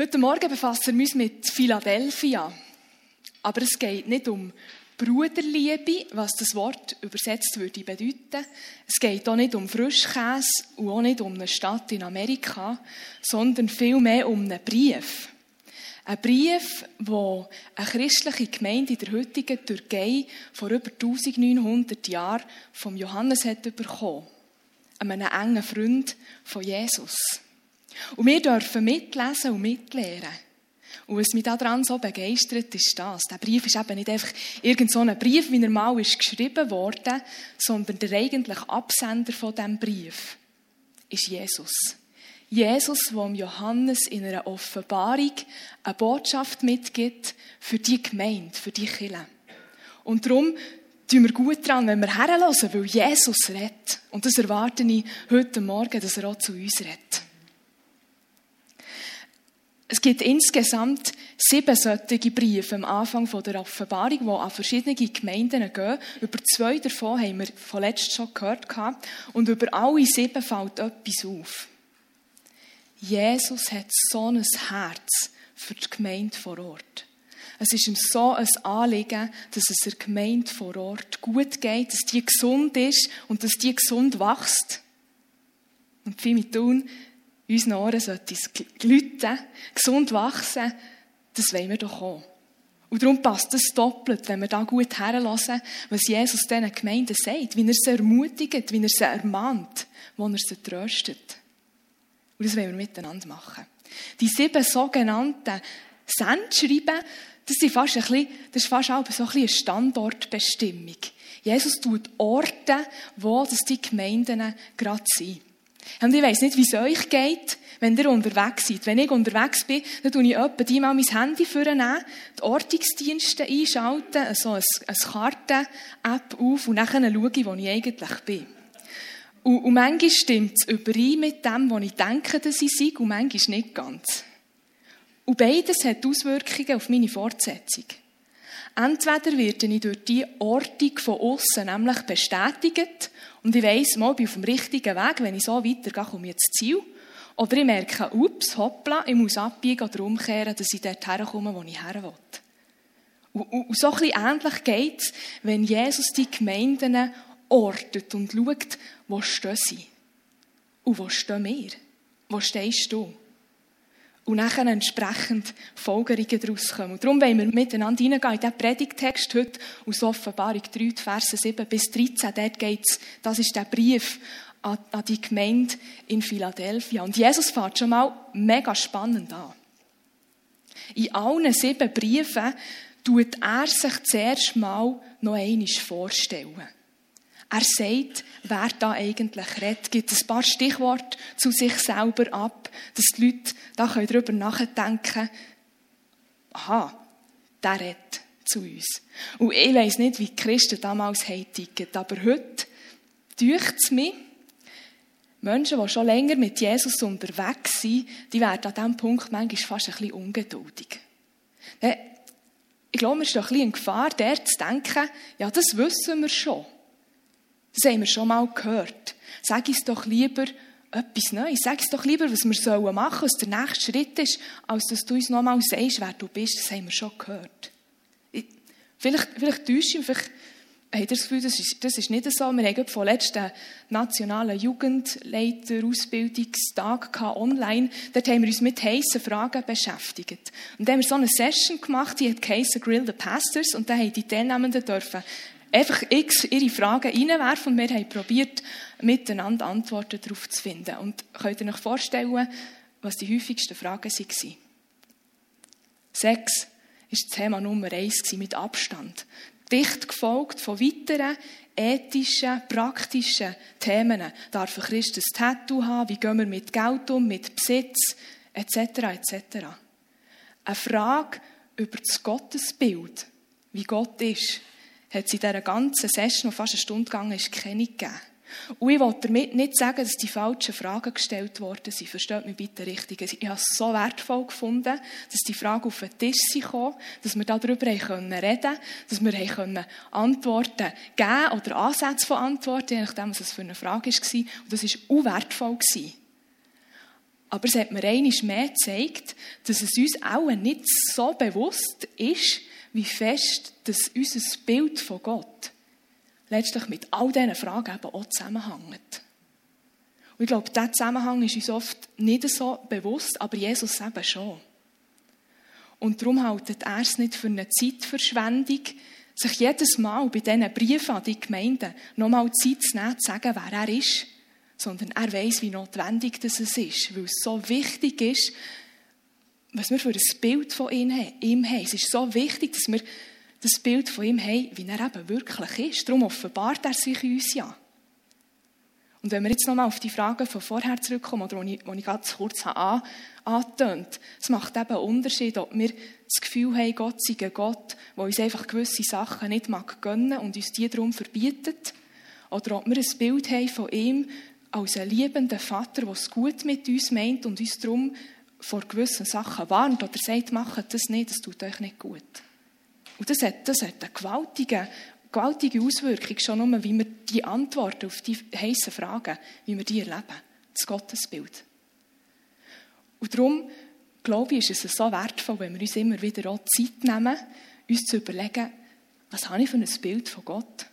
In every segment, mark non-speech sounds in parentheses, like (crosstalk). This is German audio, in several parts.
Heute Morgen befassen wir uns mit Philadelphia. Aber es geht nicht um Bruderliebe, was das Wort übersetzt würde bedeuten. Es geht auch nicht um Frischkäse und auch nicht um eine Stadt in Amerika, sondern vielmehr um einen Brief. Ein Brief, wo eine christliche Gemeinde in der heutigen Türkei vor über 1900 Jahren vom Johannes hat bekommen. Einem engen Freund von Jesus. Und wir dürfen mitlesen und mitlehren. Und was mich daran so begeistert, ist das. Der Brief ist eben nicht einfach irgend so ein Brief, wie er mal ist geschrieben worden, sondern der eigentliche Absender von diesem Brief ist Jesus. Jesus, der Johannes in einer Offenbarung eine Botschaft mitgibt für die Gemeinde, für die Kirche. Und darum tun wir gut dran, wenn wir herhören, weil Jesus redet. Und das erwarte ich heute Morgen, dass er auch zu uns redet. Es gibt insgesamt sieben solche Briefe am Anfang der Offenbarung, die an verschiedene Gemeinden gehen. Über zwei davon haben wir von letztem schon gehört. Und über alle sieben fällt etwas auf. Jesus hat so ein Herz für die Gemeinde vor Ort. Es ist ihm so ein Anliegen, dass es der Gemeinde vor Ort gut geht, dass die gesund ist und dass die gesund wächst. Und mit tun, unseren Ohren sollte es glüten, gesund wachsen, das wollen wir doch auch. Und darum passt es doppelt, wenn wir da gut herlassen, was Jesus diesen Gemeinden sagt, wie er sie ermutigt, wie er sie ermahnt, wo er sie tröstet. Und das wollen wir miteinander machen. Die sieben sogenannten Sendschreiben, das, sind fast ein bisschen, das ist fast auch so ein bisschen eine Standortbestimmung. Jesus tut Orte, wo das die Gemeinden gerade sind. Und ich weiss nicht, wie es euch geht, wenn ihr unterwegs seid. Wenn ich unterwegs bin, dann tue ich etwa die mal mein Handy vornehmen, die Ortungsdienste einschalten, so eine, eine Karten-App auf und dann schaue ich, wo ich eigentlich bin. Und, und manchmal stimmt es überein mit dem, was ich denke, dass ich sei, und manchmal nicht ganz. Und beides hat Auswirkungen auf meine Fortsetzung. Entweder werde ich durch die Ortung von außen nämlich bestätigt und ich weiss, mal, ich bin auf dem richtigen Weg, wenn ich so weitergehe, komme ich ins Ziel. Oder ich merke, ups, hoppla, ich muss abbiegen oder umkehren, dass ich dort herkomme, wo ich her will. Und, und, und so bisschen ähnlich geht es, wenn Jesus die Gemeinden ortet und schaut, wo stehen sie? Und wo stehen wir? Wo stehst du? Und nachher entsprechend Folgerungen daraus kommen. Und darum wollen wir miteinander hineingehen in diesen Predigtext heute aus Offenbarung 3, Verse 7 bis 13. Dort geht's, das ist der Brief an, die Gemeinde in Philadelphia. Und Jesus fährt schon mal mega spannend an. In allen sieben Briefen tut er sich zuerst mal noch einmal vorstellen. Er sagt, wer da eigentlich redet, gibt ein paar Stichworte zu sich selber ab, dass die Leute da darüber nachdenken können, aha, der redet zu uns. Und ich weiss nicht, wie die Christen damals heitigen, aber heute deucht es mich, Menschen, die schon länger mit Jesus unterwegs sind, die werden an diesem Punkt manchmal fast ein bisschen ungeduldig. Ich glaube, wir sind ein bisschen in Gefahr, der zu denken, ja, das wissen wir schon. Das haben wir schon mal gehört. Sag uns doch lieber etwas Neues. Sag uns doch lieber, was wir machen sollen, was der nächste Schritt ist, als dass du uns noch mal sagst, wer du bist. Das haben wir schon gehört. vielleicht, vielleicht täusche ich mich, habt ihr das Gefühl, das ist, das ist nicht so. Wir haben von letzten nationalen Jugendleiter-Ausbildungstag online. Dort haben wir uns mit heissen Fragen beschäftigt. Und dann haben wir so eine Session gemacht, die hat Grill the Pastors. Und da haben die Teilnehmenden dürfen einfach x ihre Fragen reinwerfen und wir haben probiert, miteinander Antworten darauf zu finden. Und könnt ihr euch vorstellen, was die häufigsten Fragen waren? Sex ist das Thema Nummer eins mit Abstand. Dicht gefolgt von weiteren ethischen, praktischen Themen. Darf ein Christ ein Tattoo haben? Wie gehen wir mit Geld um, mit Besitz, etc., etc. Eine Frage über das Gottesbild, wie Gott ist, hat es in dieser ganzen Session, die fast eine Stunde gegangen ist, keine gegeben. Und ich will damit nicht sagen, dass die falschen Fragen gestellt worden sind. Versteht mich bitte richtig. Ich habe es so wertvoll gefunden, dass die Fragen auf den Tisch kamen, dass wir darüber reden können, dass wir Antworten geben oder Ansätze von Antworten, je nachdem, was es für eine Frage war. Und das war auch wertvoll. Aber es hat mir einiges mehr gezeigt, dass es uns auch nicht so bewusst ist, wie fest dass unser Bild von Gott letztlich mit all diesen Fragen eben auch zusammenhängt. Und ich glaube, dieser Zusammenhang ist uns oft nicht so bewusst, aber Jesus eben schon. Und darum haltet er es nicht für eine Zeitverschwendung, sich jedes Mal bei diesen Briefen an die Gemeinden nochmal Zeit zu nehmen, zu sagen, wer er ist, sondern er weiß, wie notwendig das ist, weil es so wichtig ist, was wir für ein Bild von ihm haben. Es ist so wichtig, dass wir das Bild von ihm haben, wie er eben wirklich ist. Darum offenbart er sich uns ja. Und wenn wir jetzt nochmal auf die Fragen von vorher zurückkommen, oder die ich, die ich ganz kurz habe angetönt es macht eben einen Unterschied, ob wir das Gefühl haben, Gott sei ein Gott, der uns einfach gewisse Sachen nicht mag gönnen und uns die darum verbietet, oder ob wir ein Bild haben von ihm als einen liebenden Vater, der es gut mit uns meint und uns darum vor gewissen Sachen warnt oder sagt, macht das nicht, das tut euch nicht gut. Und das hat, das hat eine gewaltige, gewaltige Auswirkung, schon nur, wie wir die Antworten auf die heißen Fragen, wie wir die erleben. Das Gottesbild. Und darum, glaube ich, ist es so wertvoll, wenn wir uns immer wieder auch Zeit nehmen, uns zu überlegen, was habe ich für ein Bild von Gott?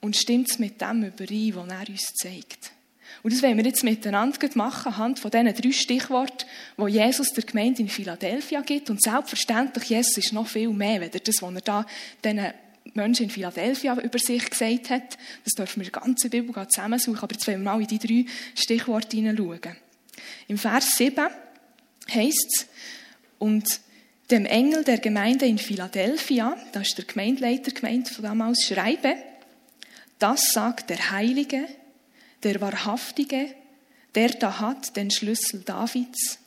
Und stimmt es mit dem überein, was er uns zeigt? Und das wollen wir jetzt miteinander machen, anhand von diesen drei Stichworten, die Jesus der Gemeinde in Philadelphia gibt. Und selbstverständlich, Jesus ist noch viel mehr, als das, was er da diesen Menschen in Philadelphia über sich gesagt hat. Das dürfen wir in der ganzen Bibel zusammensuchen. Aber jetzt wollen wir mal in die drei Stichworte hineinschauen. Im Vers 7 heißt es, und dem Engel der Gemeinde in Philadelphia, da ist der Gemeindeleiter gemeint von damals, schreibe, das sagt der Heilige, der Wahrhaftige, der da hat den Schlüssel Davids,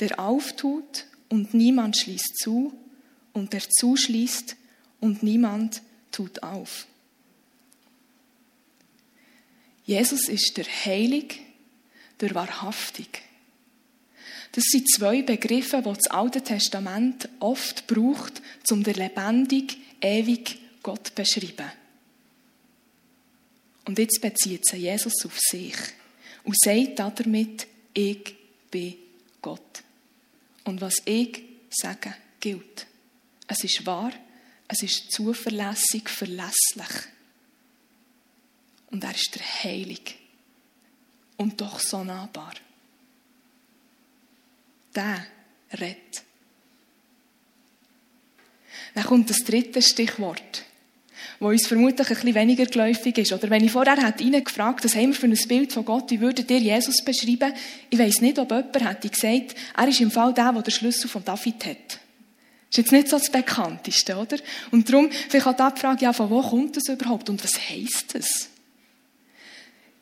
der auftut und niemand schließt zu und der zuschließt und niemand tut auf. Jesus ist der Heilig, der Wahrhaftig. Das sind zwei Begriffe, die das Alte Testament oft braucht, um den lebendig, ewig Gott zu beschreiben. Und jetzt bezieht sich Jesus auf sich und sagt damit, ich bin Gott. Und was ich sage, gilt. Es ist wahr, es ist zuverlässig, verlässlich. Und er ist der Heilig. Und doch so nahbar. Der rettet. Dann kommt das dritte Stichwort wo uns vermutlich ein bisschen weniger geläufig ist. Oder wenn ich vorher hätte Ihnen gefragt, was haben wir für ein Bild von Gott, wie würdet ihr Jesus beschreiben? Ich weiss nicht, ob jemand hätte gesagt, er ist im Fall der, der den Schlüssel von David hat. Ist jetzt nicht so das Bekannteste, oder? Und darum, vielleicht auch die Frage, ja, von wo kommt das überhaupt und was heisst das?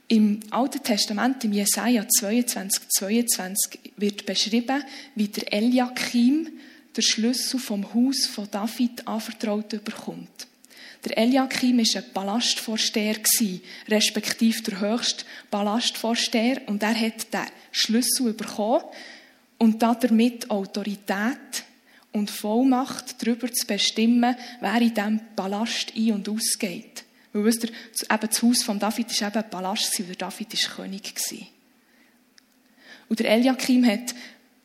Im Alten Testament, im Jesaja 22, 22, wird beschrieben, wie der Eliakim der Schlüssel vom Haus von David anvertraut bekommt. Der Eliakim war ein Palastvorsteher, respektive der höchste Palastvorsteher, und er hat den Schlüssel bekommen und damit Autorität und Vollmacht darüber zu bestimmen, wer in diesem Palast ein- und ausgeht. Weil, wisst ihr, eben das Haus von David war eben ein Palast, der David war König. Und der Eliakim hat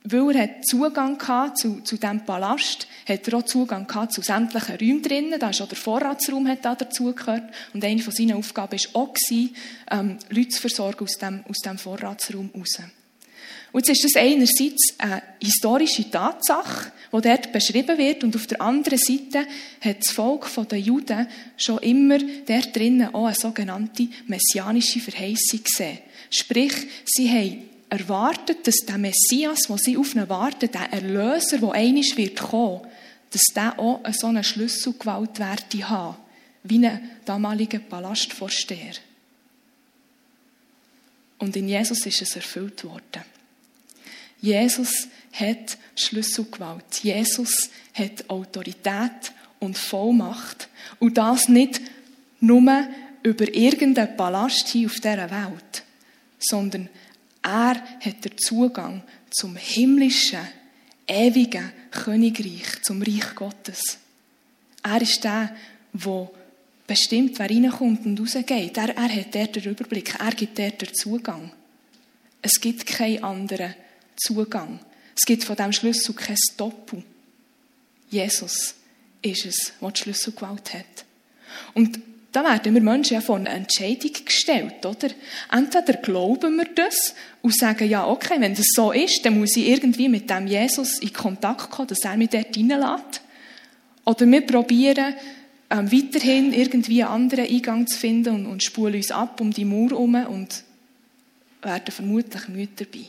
weil er hat Zugang hatte zu, zu diesem Palast, hat er auch Zugang gehabt zu sämtlichen Räumen drinnen. Da ist auch der Vorratsraum hat da dazugehört. Und eine von seinen Aufgaben war auch, ähm, Leute zu versorgen aus dem, aus dem Vorratsraum raus. Und jetzt ist das einerseits eine historische Tatsache, die dort beschrieben wird, und auf der anderen Seite hat das Volk der Juden schon immer dort drinnen auch eine sogenannte messianische Verheißung gesehen. Sprich, sie haben erwartet, dass der Messias, wo sie auf ihn warten, der Erlöser, der einisch wird kommen, dass der auch so eine Schlüsselgewalt werde haben, wie ein damaliger Palastvorsteher. Und in Jesus ist es erfüllt worden. Jesus hat Schlüsselgewalt. Jesus hat Autorität und Vollmacht. Und das nicht nur über irgendeinen Palast hier auf dieser Welt, sondern er hat den Zugang zum himmlischen, ewigen Königreich, zum Reich Gottes. Er ist der, der bestimmt, wer reinkommt und rausgeht. Er, er hat dort den Überblick, er gibt dort den Zugang. Es gibt keinen anderen Zugang. Es gibt von diesem Schlüssel kein Doppel. Jesus ist es, der die Schlüsselgewalt hat. Und da werden wir Menschen ja vor eine Entscheidung gestellt, oder? Entweder glauben wir das und sagen, ja, okay, wenn das so ist, dann muss ich irgendwie mit dem Jesus in Kontakt kommen, dass er mich dort reinlässt. Oder wir probieren, ähm, weiterhin irgendwie einen anderen Eingang zu finden und, und spulen uns ab um die Mauer herum und werden vermutlich müde dabei.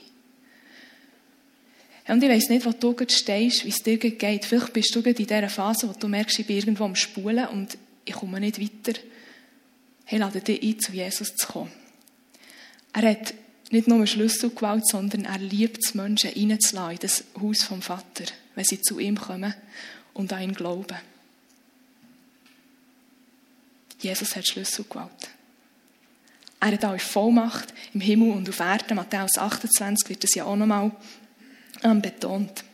Und ich weiss nicht, wo du stehst, wie es dir geht. Vielleicht bist du in dieser Phase, wo du merkst, ich bin irgendwo am Spulen und ich komme nicht weiter. Hey, lade dich ein, zu Jesus zu kommen. Er hat nicht nur Schlüsselgewalt, sondern er liebt es, Menschen reinzulassen in das Haus vom Vater, wenn sie zu ihm kommen und an ihn glauben. Jesus hat Schlüsselgewalt. Er hat auch Vollmacht im Himmel und auf Erden. Matthäus 28 wird das ja auch nochmal ähm, betont.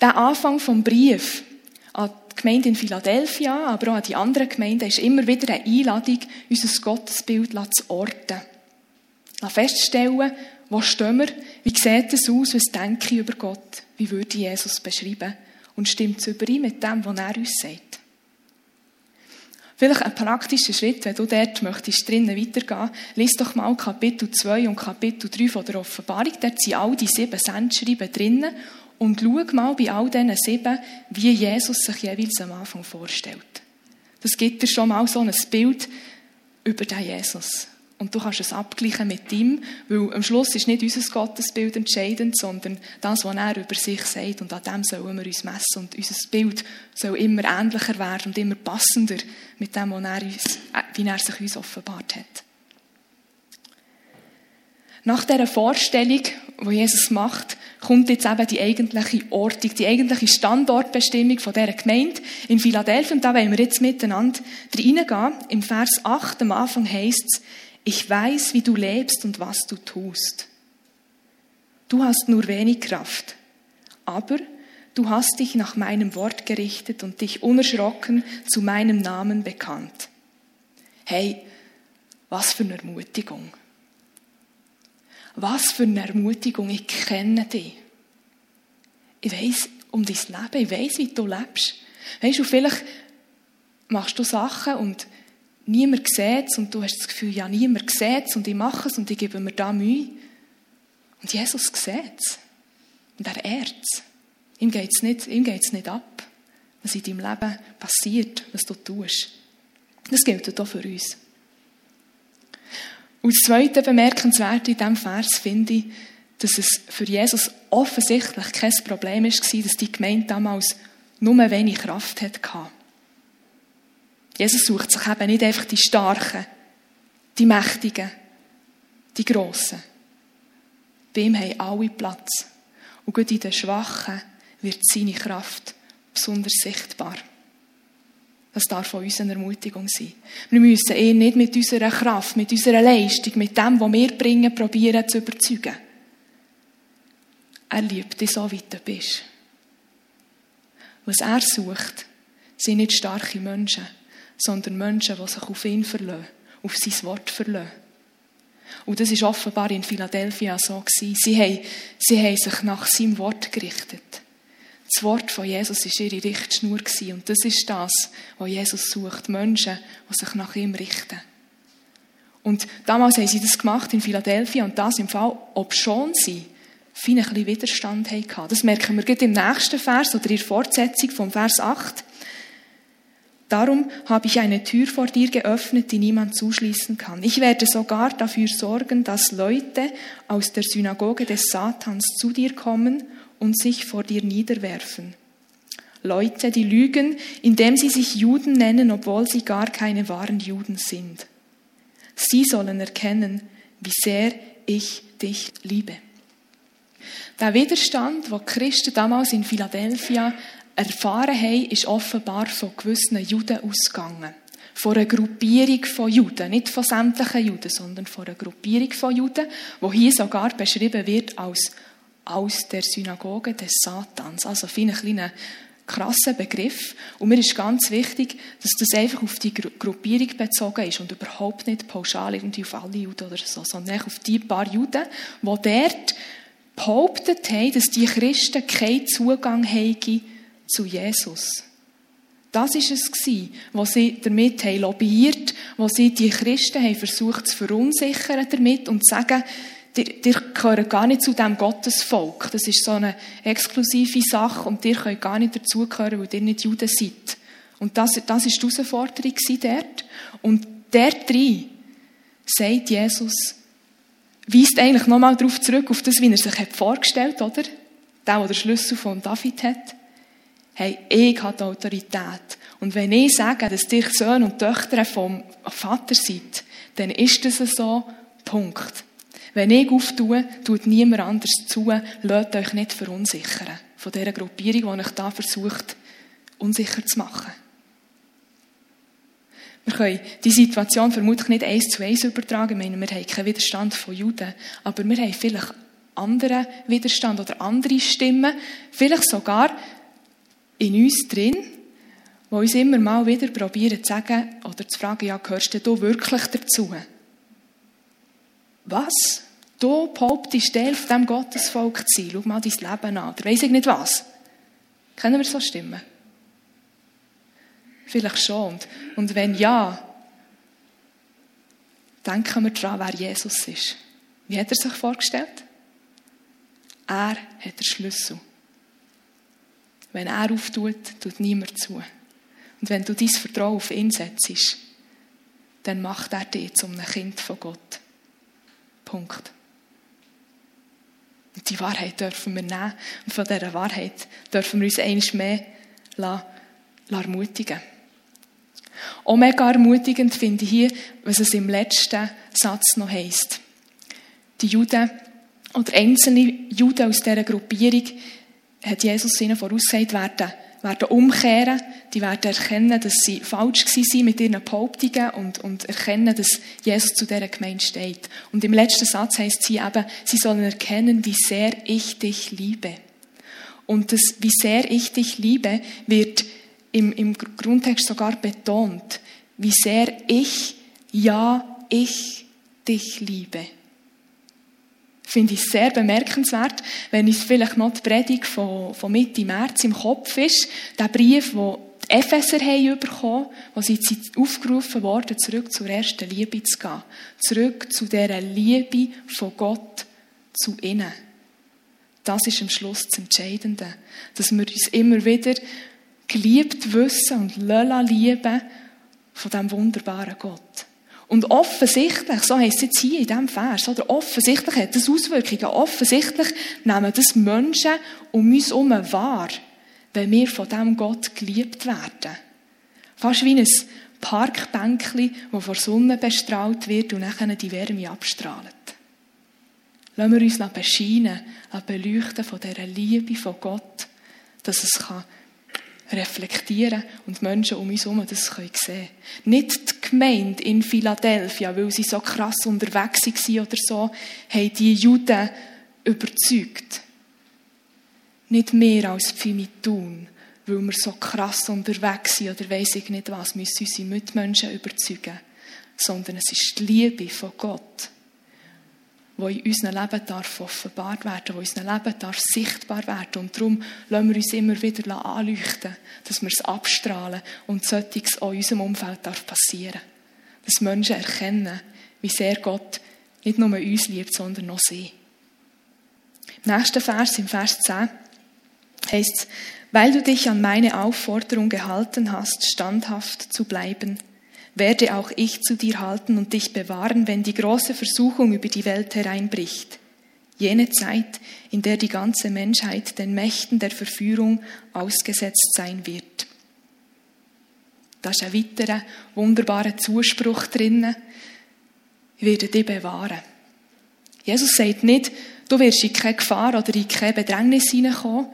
Der Anfang vom Brief an die Gemeinde in Philadelphia, aber auch an die anderen Gemeinden, ist immer wieder eine Einladung, unser Gottesbild zu orten. Feststellen, wo stehen wir, wie sieht es aus, was denke ich über Gott, wie würde Jesus beschreiben und stimmt es überein mit dem, was er uns sagt. Vielleicht ein praktischer Schritt, wenn du dort möchtest, drinnen weitergehen, lies doch mal Kapitel 2 und Kapitel 3 von der Offenbarung. Dort sind all die sieben Sendschreiben drinnen. Und schau mal bei all diesen sieben, wie Jesus sich jeweils am Anfang vorstellt. Das gibt dir schon mal so ein Bild über den Jesus. Und du kannst es abgleichen mit ihm, weil am Schluss ist nicht unser Gottesbild entscheidend, sondern das, was er über sich sagt. Und an dem sollen wir uns messen. Und unser Bild soll immer ähnlicher werden und immer passender mit dem, was er uns, äh, wie er sich uns offenbart hat. Nach dieser Vorstellung, die Jesus macht, kommt jetzt eben die eigentliche Ortung, die eigentliche Standortbestimmung von dieser Gemeinde in Philadelphia. Und da wollen wir jetzt miteinander reingehen. Im Vers 8 am Anfang heißt es, ich weiß, wie du lebst und was du tust. Du hast nur wenig Kraft, aber du hast dich nach meinem Wort gerichtet und dich unerschrocken zu meinem Namen bekannt. Hey, was für eine Ermutigung. Was für eine Ermutigung, ich kenne dich. Ich weiß um dein Leben, ich weiß, wie du lebst. Weißt du, vielleicht machst du Sachen und niemand sieht es und du hast das Gefühl, ja, niemand sieht es und ich mache es und ich gebe mir da Mühe. Und Jesus sieht es. Und er ehrt es. Ihm geht es nicht, nicht ab, was in deinem Leben passiert, was du tust. Das gilt auch für uns. Und das zweite Bemerkenswerte in diesem Vers finde ich, dass es für Jesus offensichtlich kein Problem war, dass die Gemeinde damals nur wenig Kraft hatte. Jesus sucht sich eben nicht einfach die Starken, die Mächtigen, die Grossen. Bei ihm haben alle Platz. Und gut in den Schwachen wird seine Kraft besonders sichtbar. Das darf von uns eine Ermutigung sein. Wir müssen ihn nicht mit unserer Kraft, mit unserer Leistung, mit dem, was wir bringen, probieren zu überzeugen. Er liebt dich so, wie du bist. Was er sucht, sind nicht starke Menschen, sondern Menschen, die sich auf ihn verlassen, auf sein Wort verlassen. Und das ist offenbar in Philadelphia so gewesen. Sie haben, sie haben sich nach seinem Wort gerichtet. Das Wort von Jesus war ihre Richtschnur. Und das ist das, was Jesus sucht. Menschen, die sich nach ihm richten. Und damals haben sie das gemacht in Philadelphia und das im Fall, ob schon sie viel ein bisschen Widerstand hatten. Das merken wir gerade im nächsten Vers oder in der Fortsetzung vom Vers 8. Darum habe ich eine Tür vor dir geöffnet, die niemand zuschließen kann. Ich werde sogar dafür sorgen, dass Leute aus der Synagoge des Satans zu dir kommen und sich vor dir niederwerfen. Leute, die lügen, indem sie sich Juden nennen, obwohl sie gar keine wahren Juden sind. Sie sollen erkennen, wie sehr ich dich liebe. Der Widerstand, wo Christen damals in Philadelphia erfahren haben, ist offenbar von gewissen Juden ausgegangen. Von einer Gruppierung von Juden. Nicht von sämtlichen Juden, sondern von einer Gruppierung von Juden, wo hier sogar beschrieben wird als aus der Synagoge des Satans. Also viel ein kleiner krasser Begriff. Und mir ist ganz wichtig, dass das einfach auf die Gruppierung bezogen ist und überhaupt nicht pauschal irgendwie auf alle Juden oder so, sondern auf die paar Juden, die dort behauptet haben, dass die Christen keinen Zugang haben zu Jesus. Das war es, was sie damit haben lobbyiert, was sie die Christen haben versucht zu verunsichern damit und zu sagen, ihr, gehört gar nicht zu dem Gottesvolk. Das ist so eine exklusive Sache und ihr könnt gar nicht dazugehören, weil ihr nicht Juden seid. Und das, das ist die Herausforderung dort. Und dort drin sagt Jesus, weist eigentlich nochmal darauf zurück, auf das, wie er sich vorgestellt hat, oder? Der, der den Schlüssel von David hat. Hey, ich habe die Autorität. Und wenn ich sage, dass ihr Söhne und Töchter vom Vater seid, dann ist das so, Punkt. Wenn ich auftue, tut niemand anders zu. Lasst euch nicht verunsichern von dieser Gruppierung, die euch da versucht, unsicher zu machen. Wir können die Situation vermutlich nicht eins zu eins übertragen. Ich meine, wir haben keinen Widerstand von Juden, aber wir haben vielleicht anderen Widerstand oder andere Stimmen, vielleicht sogar in uns drin, die uns immer mal wieder probieren zu sagen oder zu fragen, ja, gehörst du wirklich dazu? Was? Du behauptest, Teil von diesem Gottesvolk zu sein. Schau mal dein Leben an. Oder weiss ich nicht was. Kennen wir so Stimmen? Vielleicht schon. Und wenn ja, denken wir daran, wer Jesus ist. Wie hat er sich vorgestellt? Er hat den Schlüssel. Wenn er auftut, tut niemand zu. Und wenn du dein Vertrauen auf ihn setzt, dann macht er dich zum Kind von Gott. Punkt. Und die Wahrheit dürfen wir nehmen. Und von dieser Wahrheit dürfen wir uns eines mehr ermutigen Auch mega ermutigend finde ich hier, was es im letzten Satz noch heisst. Die Juden oder einzelne Juden aus dieser Gruppierung hat Jesus ihnen vorausgesagt, werden, werden umkehren, die werden erkennen, dass sie falsch waren mit ihren Behauptungen und, und erkennen, dass Jesus zu dieser Gemeinde steht. Und im letzten Satz heißt sie eben, sie sollen erkennen, wie sehr ich dich liebe. Und das, wie sehr ich dich liebe, wird im, im Grundtext sogar betont, wie sehr ich, ja, ich dich liebe finde ich sehr bemerkenswert, wenn es vielleicht noch die Predigt von, von Mitte März im Kopf ist, der Brief, wo die Epheser haben bekommen, wo sie aufgerufen worden, zurück zur ersten Liebe zu gehen. Zurück zu dieser Liebe von Gott zu ihnen. Das ist am Schluss das Entscheidende. Dass wir uns immer wieder geliebt wissen und lieben von diesem wunderbaren Gott. Und offensichtlich, so heisst es jetzt hier in diesem Vers, oder offensichtlich hat das Auswirkungen. Offensichtlich nehmen das Menschen um uns herum wahr, wenn wir von diesem Gott geliebt werden. Fast wie ein Parkbänkchen, das vor Sonne bestrahlt wird und nachher die Wärme abstrahlt. Lassen wir uns bescheinen, beleuchten von dieser Liebe von Gott, dass es kann reflektieren und Menschen um uns herum das sehen können. Nicht die Gemeinde in Philadelphia, weil sie so krass unterwegs waren oder so, haben die Juden überzeugt. Nicht mehr als Pfimitun, weil wir so krass unterwegs sind oder weiss ich nicht was, müssen unsere Mitmenschen überzeugen. Sondern es ist die Liebe von Gott wo in unserem Leben darf offenbart werden, wo in unserem Leben darf sichtbar werden. Und darum lassen wir uns immer wieder anleuchten, dass wir es abstrahlen und solches auch in unserem Umfeld darf passieren. Dass Menschen erkennen, wie sehr Gott nicht nur uns liebt, sondern auch sie. Im nächsten Vers, im Vers 10, heißt es, weil du dich an meine Aufforderung gehalten hast, standhaft zu bleiben, werde auch ich zu dir halten und dich bewahren, wenn die große Versuchung über die Welt hereinbricht. Jene Zeit, in der die ganze Menschheit den Mächten der Verführung ausgesetzt sein wird. Da ist ein weiterer wunderbarer Zuspruch drinnen. Ich werde dich bewahren. Jesus sagt nicht, du wirst in keine Gefahr oder in keine Bedrängnis hineinkommen,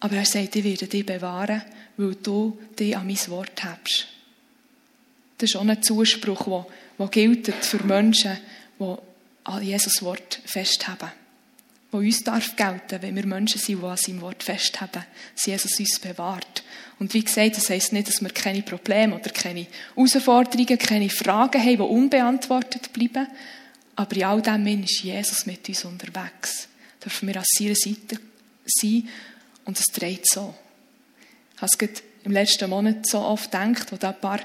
aber er sagt, ich werde dich bewahren, weil du dich an mein Wort hast. Das ist auch ein Zuspruch, der, der gilt für Menschen, die an Jesus Wort festhaben. Wo uns darf gelten, wenn wir Menschen sind, die an seinem Wort festhaben, dass Jesus uns bewahrt. Und wie gesagt, das heisst nicht, dass wir keine Probleme oder keine Herausforderungen, keine Fragen haben, die unbeantwortet bleiben. Aber in all dem ist Jesus mit uns unterwegs. dürfen wir an seiner Seite sein und es dreht so. Ich habe es im letzten Monat so oft gedacht, wo da ein paar,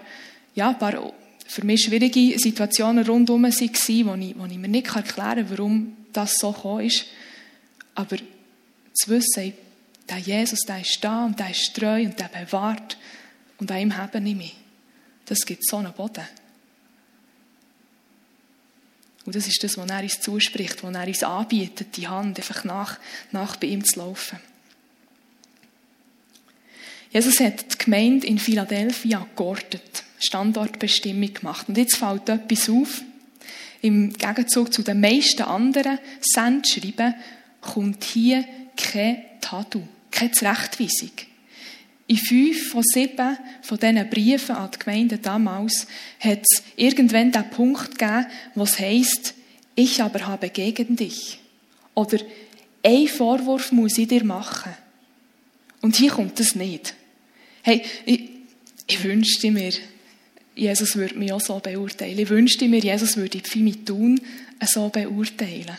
ja, ein paar für mich schwierige Situationen rundherum waren, wo ich, wo ich mir nicht erklären kann, warum das so gekommen ist. Aber zu wissen, der Jesus, der ist da und der ist treu und der bewahrt und an ihm habe ich mich. Das gibt so einen Boden. Und das ist das, was er uns zuspricht, was er uns anbietet, die Hand einfach nach, nach bei ihm zu laufen. Jesus hat die Gemeinde in Philadelphia geortet, Standortbestimmung gemacht. Und jetzt fällt etwas auf. Im Gegenzug zu den meisten anderen Sendschreiben kommt hier kein Tattoo, keine Zurechtweisung. In fünf von sieben von diesen Briefen an die Gemeinde damals hat es irgendwann den Punkt gegeben, wo es heisst, ich aber habe gegen dich. Oder ein Vorwurf muss ich dir machen. Und hier kommt es nicht. Hey, ich, ich wünschte mir, Jesus würde mich auch so beurteilen. Ich wünschte mir, Jesus würde Pfimi tun so beurteilen.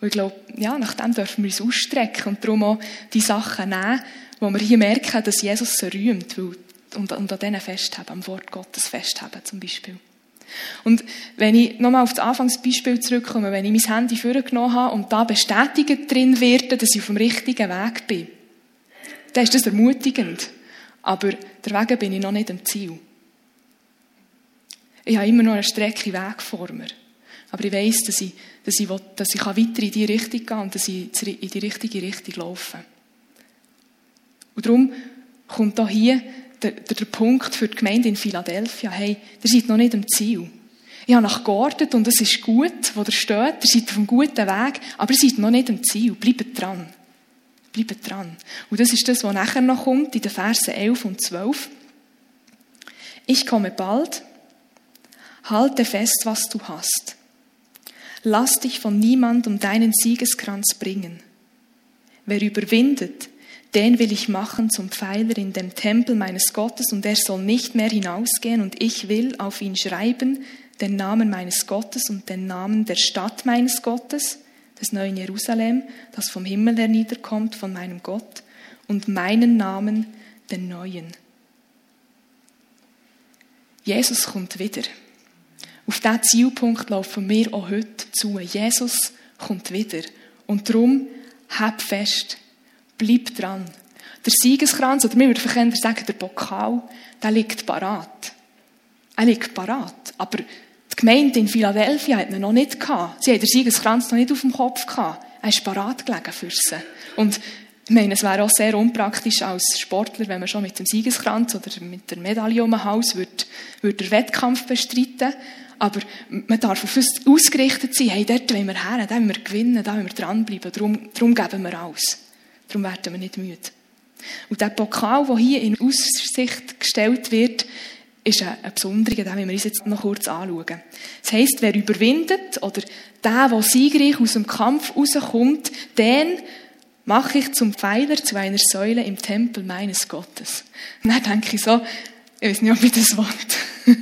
Und ich glaube, ja, nach dem dürfen wir uns ausstrecken und darum auch die Sachen nehmen, wo wir hier merken, dass Jesus sie rühmt und, und an denen festhaben, am Wort Gottes festhaben zum Beispiel. Und wenn ich nochmal auf das Anfangsbeispiel zurückkomme, wenn ich mein Handy vorgenommen habe und da bestätigt drin werde, dass ich auf dem richtigen Weg bin, dann ist das ermutigend. Aber der Weg bin ich noch nicht am Ziel. Ich habe immer noch eine Strecke Weg vor mir. Aber ich weiss, dass ich, dass ich, will, dass ich weiter in die Richtung gehen kann und dass ich in die richtige Richtung laufe. Und darum kommt da hier der, der, der Punkt für die Gemeinde in Philadelphia. Hey, ihr seid noch nicht am Ziel. Ich habe nach geordnet und es ist gut, wo ihr steht. Ihr seid auf einem guten Weg, aber ihr seid noch nicht am Ziel. Bleibt dran. Bleibt dran. Und das ist das, was nachher noch kommt, in den Versen 11 und 12. Ich komme bald. Halte fest, was du hast. Lass dich von niemand um deinen Siegeskranz bringen. Wer überwindet, den will ich machen zum Pfeiler in dem Tempel meines Gottes und er soll nicht mehr hinausgehen und ich will auf ihn schreiben den Namen meines Gottes und den Namen der Stadt meines Gottes, des neuen Jerusalem, das vom Himmel herniederkommt von meinem Gott und meinen Namen, den neuen. Jesus kommt wieder. Auf diesen Zielpunkt laufen wir auch heute zu. Jesus kommt wieder. Und darum, hab fest, bleib dran. Der Siegeskranz, oder wir würden sagen, der Pokal, der liegt parat. Er liegt parat. Aber die Gemeinde in Philadelphia hat ihn noch nicht gehabt. Sie hat den Siegeskranz noch nicht auf dem Kopf gehabt. Er ist parat gelegen für sie. Und ich meine, es wäre auch sehr unpraktisch als Sportler, wenn man schon mit dem Siegeskranz oder mit der Medaille um den Hals würde, würde den Wettkampf bestreiten. Aber man darf auf uns ausgerichtet sein, hey, dort wollen wir her, da wollen wir gewinnen, da wollen wir dranbleiben, darum, darum geben wir alles. Darum werden wir nicht müde. Und der Pokal, der hier in Aussicht gestellt wird, ist ein, ein besonderer, den wir uns jetzt noch kurz anschauen. Das heisst, wer überwindet, oder der, der siegreich aus dem Kampf rauskommt, den mache ich zum Pfeiler zu einer Säule im Tempel meines Gottes. Und dann denke ich so, ich weiß nicht, ob ich das will. (laughs)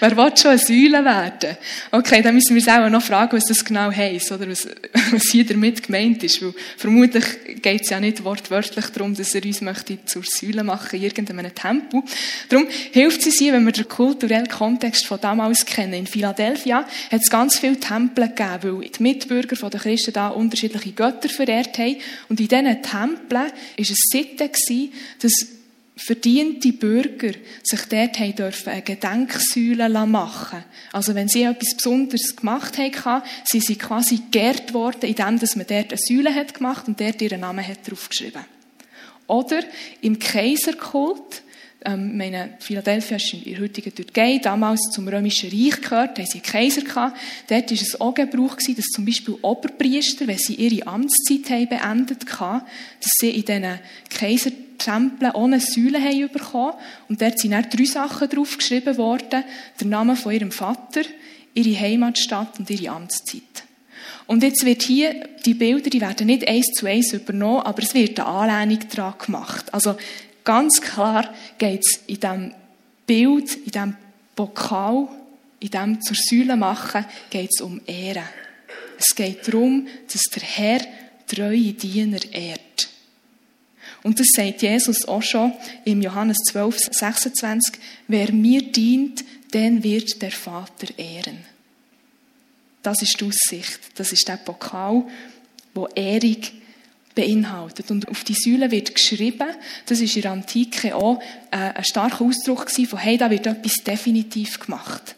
Wer will schon eine Säule werden? Okay, dann müssen wir uns auch noch fragen, was das genau heisst, oder was, (laughs) was hier damit gemeint ist. Weil vermutlich geht es ja nicht wortwörtlich darum, dass er uns möchte zur Säule machen in irgendeinem Tempel. Darum hilft es uns, wenn wir den kulturellen Kontext von damals kennen. In Philadelphia hat es ganz viele Tempel gegeben, weil die Mitbürger der Christen da unterschiedliche Götter verehrt haben. Und in diesen Tempeln war es Sitte, dass verdiente Bürger sich dort dürfen eine Gedenksäule machen Also wenn sie etwas Besonderes gemacht haben, sind sie quasi geehrt worden, indem man dort eine Säule hat gemacht und dort ihren Namen hat draufgeschrieben. Oder im Kaiserkult, ähm, meine, Philadelphia ist in der heutigen Türkei, damals zum Römischen Reich gehört, haben sie einen Kaiser gehabt. Dort war es auch Gebrauch gewesen, dass zum Beispiel Oberpriester, wenn sie ihre Amtszeit haben beendet haben, dass sie in diesen Kaiser Tempel ohne Säule haben bekommen. Und dort sind dann drei Sachen draufgeschrieben worden. Der Name von ihrem Vater, ihre Heimatstadt und ihre Amtszeit. Und jetzt wird hier, die Bilder, die werden nicht eins zu eins übernommen, aber es wird eine Anlehnung daran gemacht. Also, ganz klar geht es in diesem Bild, in diesem Pokal, in diesem zur Säule machen, geht es um Ehre. Es geht darum, dass der Herr treue Diener ehrt. Und das sagt Jesus auch schon im Johannes 12, 26. Wer mir dient, den wird der Vater ehren. Das ist die Aussicht. Das ist der Pokal, wo Ehrung beinhaltet. Und auf die Säule wird geschrieben, das ist in der Antike auch äh, ein starker Ausdruck von, hey, da wird etwas definitiv gemacht.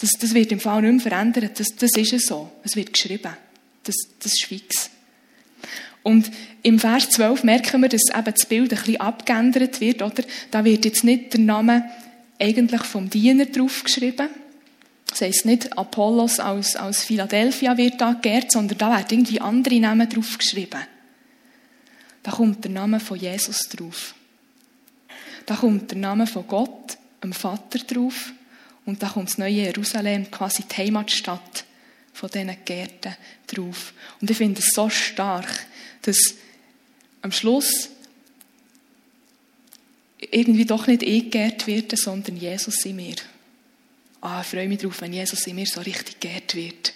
Das, das wird im Fall nicht mehr verändert. Das, das ist es so. Es wird geschrieben. Das, das ist fix. Und im Vers 12 merken wir, dass eben das Bild ein bisschen abgeändert wird, oder? Da wird jetzt nicht der Name eigentlich vom Diener draufgeschrieben. Das heisst nicht Apollos aus, aus Philadelphia wird da geehrt, sondern da werden irgendwie andere Namen draufgeschrieben. Da kommt der Name von Jesus drauf. Da kommt der Name von Gott, dem Vater drauf. Und da kommt das neue Jerusalem, quasi die Heimatstadt von diesen Gärten drauf. Und ich finde es so stark, dass am Schluss irgendwie doch nicht ich geehrt werde, sondern Jesus in mir. Ah, ich freue mich darauf, wenn Jesus in mir so richtig geehrt wird.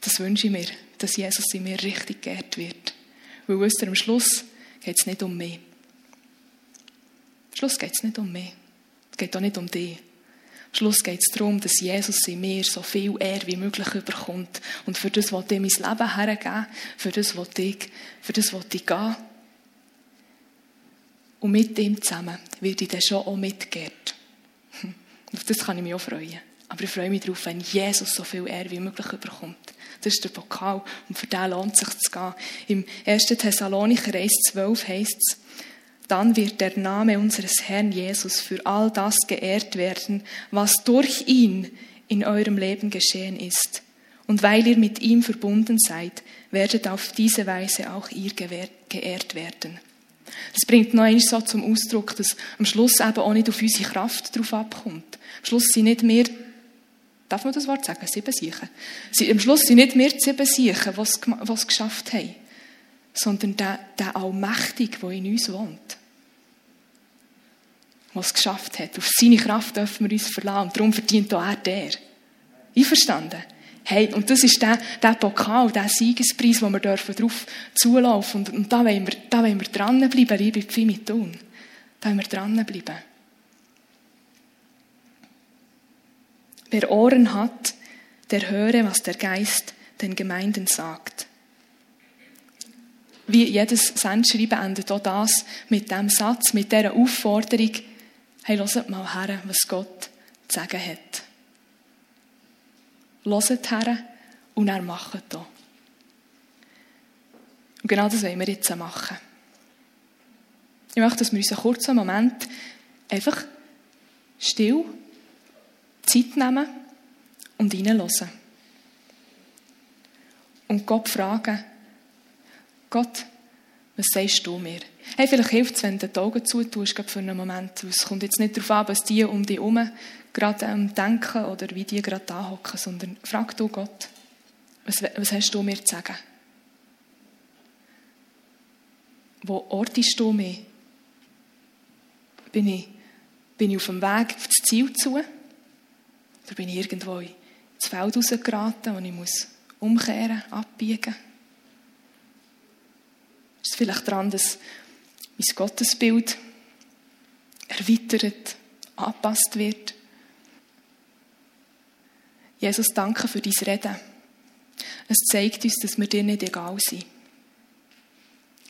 Das wünsche ich mir, dass Jesus in mir richtig geehrt wird. Weil wisst ihr, am Schluss geht es nicht um mich. Am Schluss geht es nicht um mich. Es geht auch nicht um dich. Am Schluss geht es darum, dass Jesus in mir so viel Ehre wie möglich überkommt. Und für das wollte ich mein Leben hergeben. Für das wollte ich, für das wollte ich gehen. Und mit ihm zusammen werde ich dann schon auch mitgeehrt. (laughs) Auf das kann ich mich auch freuen. Aber ich freue mich darauf, wenn Jesus so viel Ehre wie möglich überkommt. Das ist der Pokal. Und für den lohnt es sich zu gehen. Im 1. Thessalonicher 1,12 heißt es, dann wird der Name unseres Herrn Jesus für all das geehrt werden, was durch ihn in eurem Leben geschehen ist. Und weil ihr mit ihm verbunden seid, werdet auf diese Weise auch ihr geehrt werden. Das bringt noch einmal so zum Ausdruck, dass am Schluss eben auch nicht auf unsere Kraft drauf abkommt. Am Schluss sind nicht mehr Darf man das Wort sagen? Sieben Siechen. Am Schluss sind nicht wir die sieben Siechen, die es geschafft haben, sondern der, der Allmächtige, der in uns wohnt. Der es geschafft hat. Auf seine Kraft dürfen wir uns verlassen. Und darum verdient auch er der. Einverstanden? Hey, und das ist der, der Pokal, der Siegespreis, wo wir dürfen drauf zulaufen. Und, und da wollen wir, da wollen wir dranbleiben, liebe Pfimitun. Da wollen wir dranbleiben. Wer Ohren hat, der höre, was der Geist den Gemeinden sagt. Wie jedes Sendschreiben endet auch das mit dem Satz, mit dieser Aufforderung, hey, hört mal her, was Gott zu sagen hat. Hört her und er macht da. Und genau das wollen wir jetzt machen. Ich möchte, dass wir uns einen kurzen Moment einfach still Zeit nehmen und reinhören. Und Gott fragen, Gott, was sagst du mir? Hey, vielleicht hilft es, wenn du die Augen zutust, für einen Moment. Es kommt jetzt nicht darauf an, was die um dich herum gerade ähm, denken oder wie die gerade da hocken, sondern frag du Gott, was, was hast du mir zu sagen? Wo ortest du mich? Bin ich, bin ich auf dem Weg auf das Ziel zu? Oder bin ich irgendwo ins Feld rausgeraten und ich muss umkehren, abbiegen? Ist es vielleicht daran, dass mein Gottesbild erweitert, angepasst wird? Jesus, danke für dein Reden. Es zeigt uns, dass wir dir nicht egal sind.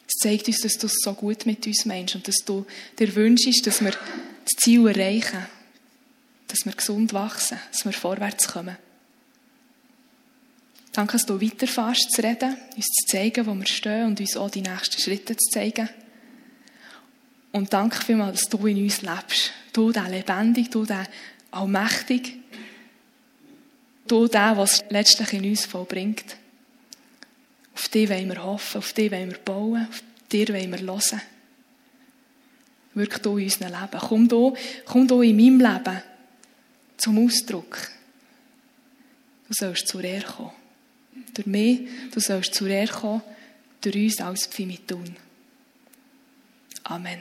Es zeigt uns, dass du es so gut mit uns meinst und dass du dir wünschst, dass wir das Ziel erreichen dass wir gesund wachsen, dass wir vorwärts kommen. Danke, dass du weiterfährst zu reden, uns zu zeigen, wo wir stehen und uns auch die nächsten Schritte zu zeigen. Und danke vielmals, dass du in uns lebst. Du, der lebendig, du, der allmächtig, du, der, was letztlich in uns vollbringt. Auf dich wollen wir hoffen, auf dich wollen wir bauen, auf dir wollen wir hören. Wirk du in unserem Leben. Komm du, komm du in meinem Leben zum Ausdruck. Du sollst zur Ehre kommen. Durch mich, du sollst zur Ehre kommen, durch uns als Pfimitun. Amen.